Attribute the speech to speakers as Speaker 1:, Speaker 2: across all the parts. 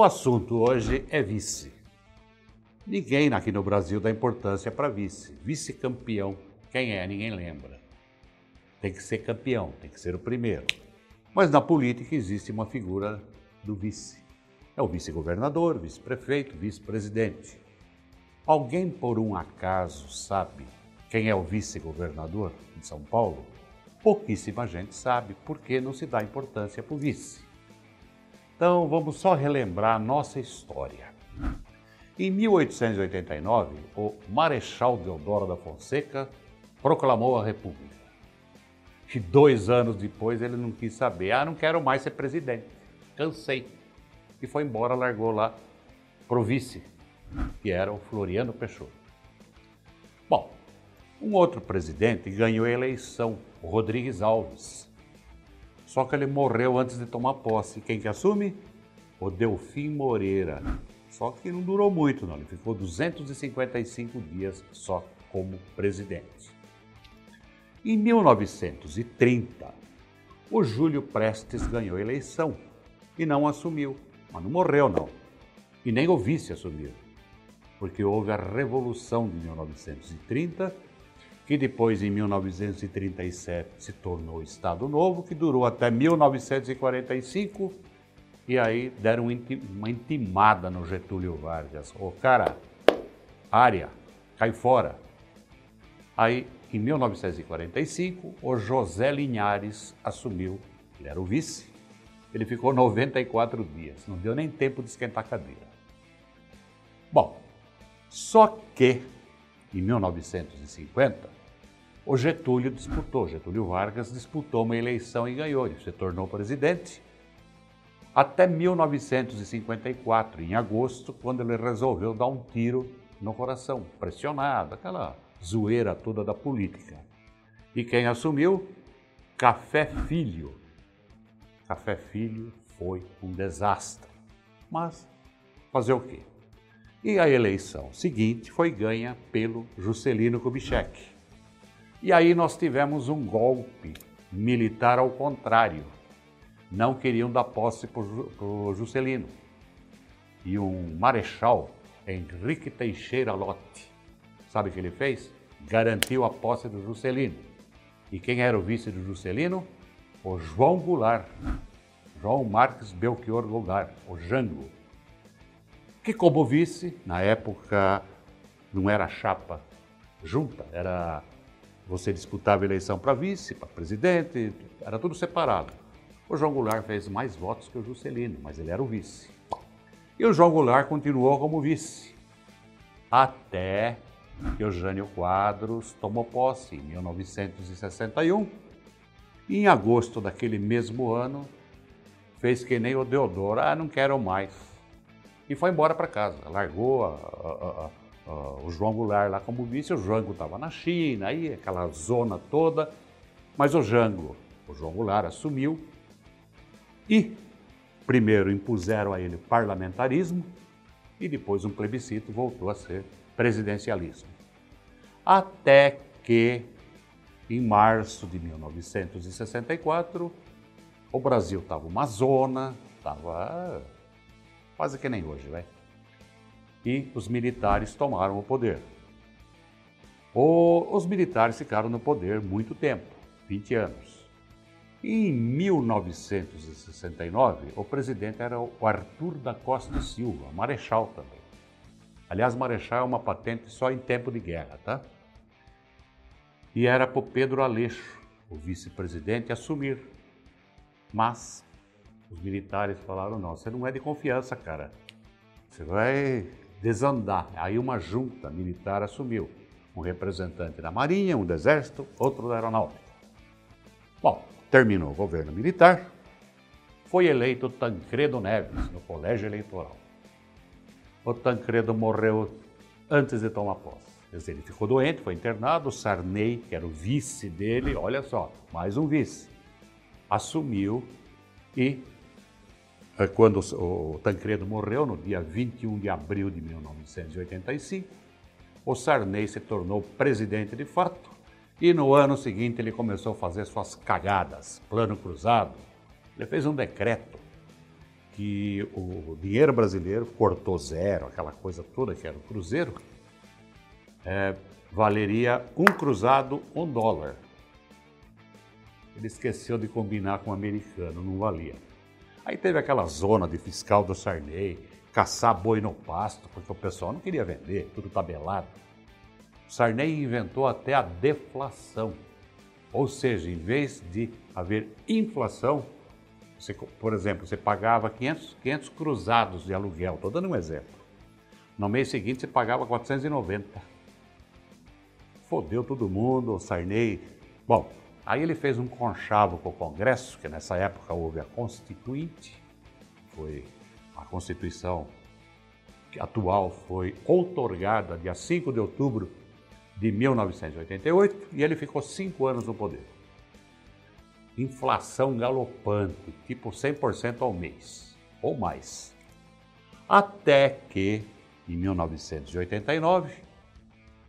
Speaker 1: O assunto hoje é vice. Ninguém aqui no Brasil dá importância para vice. Vice-campeão. Quem é? Ninguém lembra. Tem que ser campeão, tem que ser o primeiro. Mas na política existe uma figura do vice. É o vice-governador, vice-prefeito, vice-presidente. Alguém por um acaso sabe quem é o vice-governador de São Paulo? Pouquíssima gente sabe porque não se dá importância para o vice. Então vamos só relembrar a nossa história. Em 1889, o Marechal Deodoro da Fonseca proclamou a República. E dois anos depois ele não quis saber. Ah, não quero mais ser presidente. Cansei. E foi embora, largou lá pro vice, que era o Floriano Peixoto. Bom, um outro presidente ganhou a eleição, o Rodrigues Alves. Só que ele morreu antes de tomar posse. Quem que assume? O Delfim Moreira. Só que não durou muito, não. Ele ficou 255 dias só como presidente. Em 1930, o Júlio Prestes ganhou a eleição e não assumiu. Mas não morreu, não. E nem o vice assumiu. Porque houve a Revolução de 1930, que depois, em 1937, se tornou Estado Novo, que durou até 1945. E aí deram uma intimada no Getúlio Vargas. Ô, cara, área, cai fora. Aí em 1945, o José Linhares assumiu, ele era o vice, ele ficou 94 dias, não deu nem tempo de esquentar a cadeira. Bom, só que em 1950, o Getúlio disputou, Getúlio Vargas disputou uma eleição e ganhou, ele se tornou presidente. Até 1954, em agosto, quando ele resolveu dar um tiro no coração, pressionado, aquela zoeira toda da política. E quem assumiu? Café Filho. Café Filho foi um desastre. Mas fazer o quê? E a eleição seguinte foi ganha pelo Juscelino Kubitschek. E aí nós tivemos um golpe militar ao contrário. Não queriam dar posse para o Juscelino. E um marechal, Henrique Teixeira Lotte, Sabe o que ele fez? Garantiu a posse do Juscelino. E quem era o vice do Juscelino? O João Goulart. João Marques Belchior Goulart, o Jango. Que como vice, na época não era chapa junta, era você disputava eleição para vice, para presidente, era tudo separado. O João Goulart fez mais votos que o Juscelino, mas ele era o vice. E o João Goulart continuou como vice, até Eugênio Quadros tomou posse em 1961 e em agosto daquele mesmo ano fez que nem o Deodoro, ah, não quero mais. E foi embora para casa, largou a, a, a, o João Goulart lá como vice, o Jango estava na China, aí aquela zona toda, mas o Jango, o João Goulart assumiu e primeiro impuseram a ele parlamentarismo e depois um plebiscito voltou a ser presidencialismo. Até que, em março de 1964, o Brasil estava uma zona, estava quase que nem hoje, vai. E os militares tomaram o poder. O, os militares ficaram no poder muito tempo, 20 anos. E em 1969, o presidente era o Arthur da Costa Silva, marechal também. Aliás, Marechal é uma patente só em tempo de guerra, tá? E era para o Pedro Aleixo, o vice-presidente, assumir. Mas os militares falaram: não, você não é de confiança, cara. Você vai desandar. Aí uma junta militar assumiu. Um representante da Marinha, um do Exército, outro da Aeronáutica. Bom, terminou o governo militar, foi eleito Tancredo Neves no colégio eleitoral o Tancredo morreu antes de tomar posse. Ele ficou doente, foi internado, o Sarney, que era o vice dele, olha só, mais um vice, assumiu e quando o Tancredo morreu, no dia 21 de abril de 1985, o Sarney se tornou presidente de fato e no ano seguinte ele começou a fazer suas cagadas, plano cruzado. Ele fez um decreto que o dinheiro brasileiro cortou zero, aquela coisa toda que era o cruzeiro, é, valeria um cruzado um dólar. Ele esqueceu de combinar com o americano, não valia. Aí teve aquela zona de fiscal do Sarney, caçar boi no pasto, porque o pessoal não queria vender, tudo tabelado. O Sarney inventou até a deflação. Ou seja, em vez de haver inflação, você, por exemplo, você pagava 500, 500 cruzados de aluguel, estou dando um exemplo. No mês seguinte você pagava 490. Fodeu todo mundo, o Sarney. Bom, aí ele fez um conchavo com o Congresso, que nessa época houve a Constituinte, foi a Constituição atual foi outorgada dia 5 de outubro de 1988 e ele ficou cinco anos no poder inflação galopante, tipo 100% ao mês ou mais. Até que, em 1989,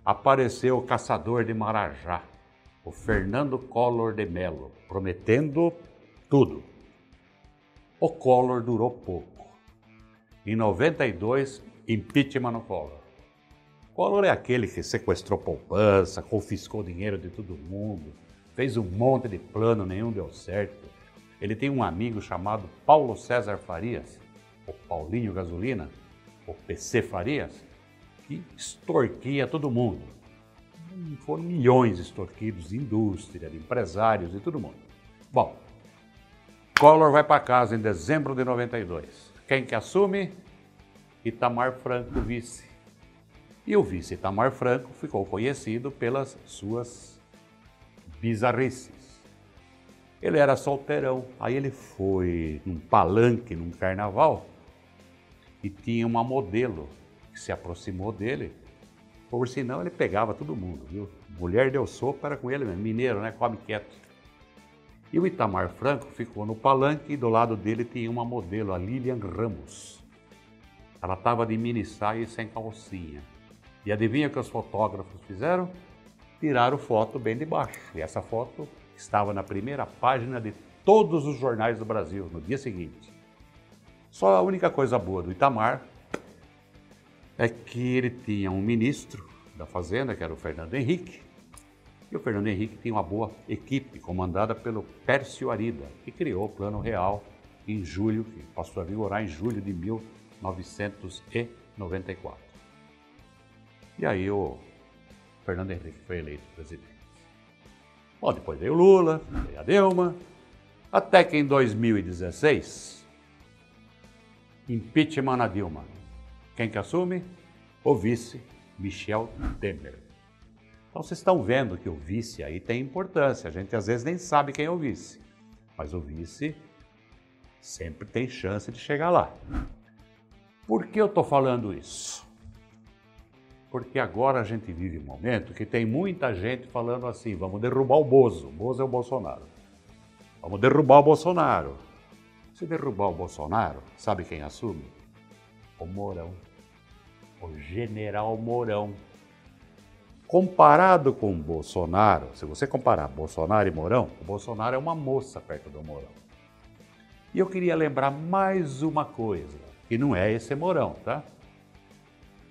Speaker 1: apareceu o caçador de Marajá, o Fernando Collor de Mello, prometendo tudo. O Collor durou pouco. Em 92, impeachment no Collor. Collor é aquele que sequestrou poupança, confiscou dinheiro de todo mundo, fez um monte de plano, nenhum deu certo. Ele tem um amigo chamado Paulo César Farias, o Paulinho Gasolina, o PC Farias, que extorquia todo mundo. Foram milhões extorquidos de indústria, de empresários e todo mundo. Bom, Collor vai para casa em dezembro de 92. Quem que assume? Itamar Franco, vice. E o vice Itamar Franco ficou conhecido pelas suas bizarrices. Ele era solteirão, aí ele foi num palanque, num carnaval, e tinha uma modelo que se aproximou dele, por sinal ele pegava todo mundo, viu? Mulher deu sopa, era com ele mesmo, mineiro, né? Come quieto. E o Itamar Franco ficou no palanque e do lado dele tinha uma modelo, a Lilian Ramos. Ela estava de mini saia e sem calcinha. E adivinha o que os fotógrafos fizeram? tiraram foto bem de baixo. E essa foto estava na primeira página de todos os jornais do Brasil no dia seguinte. Só a única coisa boa do Itamar é que ele tinha um ministro da Fazenda, que era o Fernando Henrique, e o Fernando Henrique tinha uma boa equipe comandada pelo Pércio Arida, que criou o Plano Real em julho, que passou a vigorar em julho de 1994. E aí o Fernando Henrique foi eleito presidente. Bom, depois veio Lula, veio a Dilma, até que em 2016, impeachment na Dilma. Quem que assume? O vice, Michel Temer. Então vocês estão vendo que o vice aí tem importância. A gente às vezes nem sabe quem é o vice, mas o vice sempre tem chance de chegar lá. Por que eu estou falando isso? porque agora a gente vive um momento que tem muita gente falando assim: vamos derrubar o Bozo. O Bozo é o Bolsonaro. Vamos derrubar o Bolsonaro. Se derrubar o Bolsonaro, sabe quem assume? O Mourão. O general Mourão. Comparado com Bolsonaro, se você comparar Bolsonaro e Mourão, o Bolsonaro é uma moça perto do Mourão. E eu queria lembrar mais uma coisa, que não é esse Mourão, tá?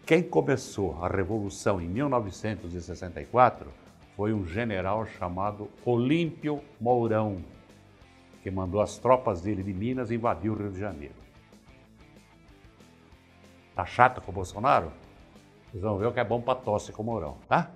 Speaker 1: Quem começou a revolução em 1964 foi um general chamado Olímpio Mourão, que mandou as tropas dele de Minas invadir o Rio de Janeiro. Tá chato com o Bolsonaro? Vocês vão ver o que é bom para tosse com o Mourão, tá?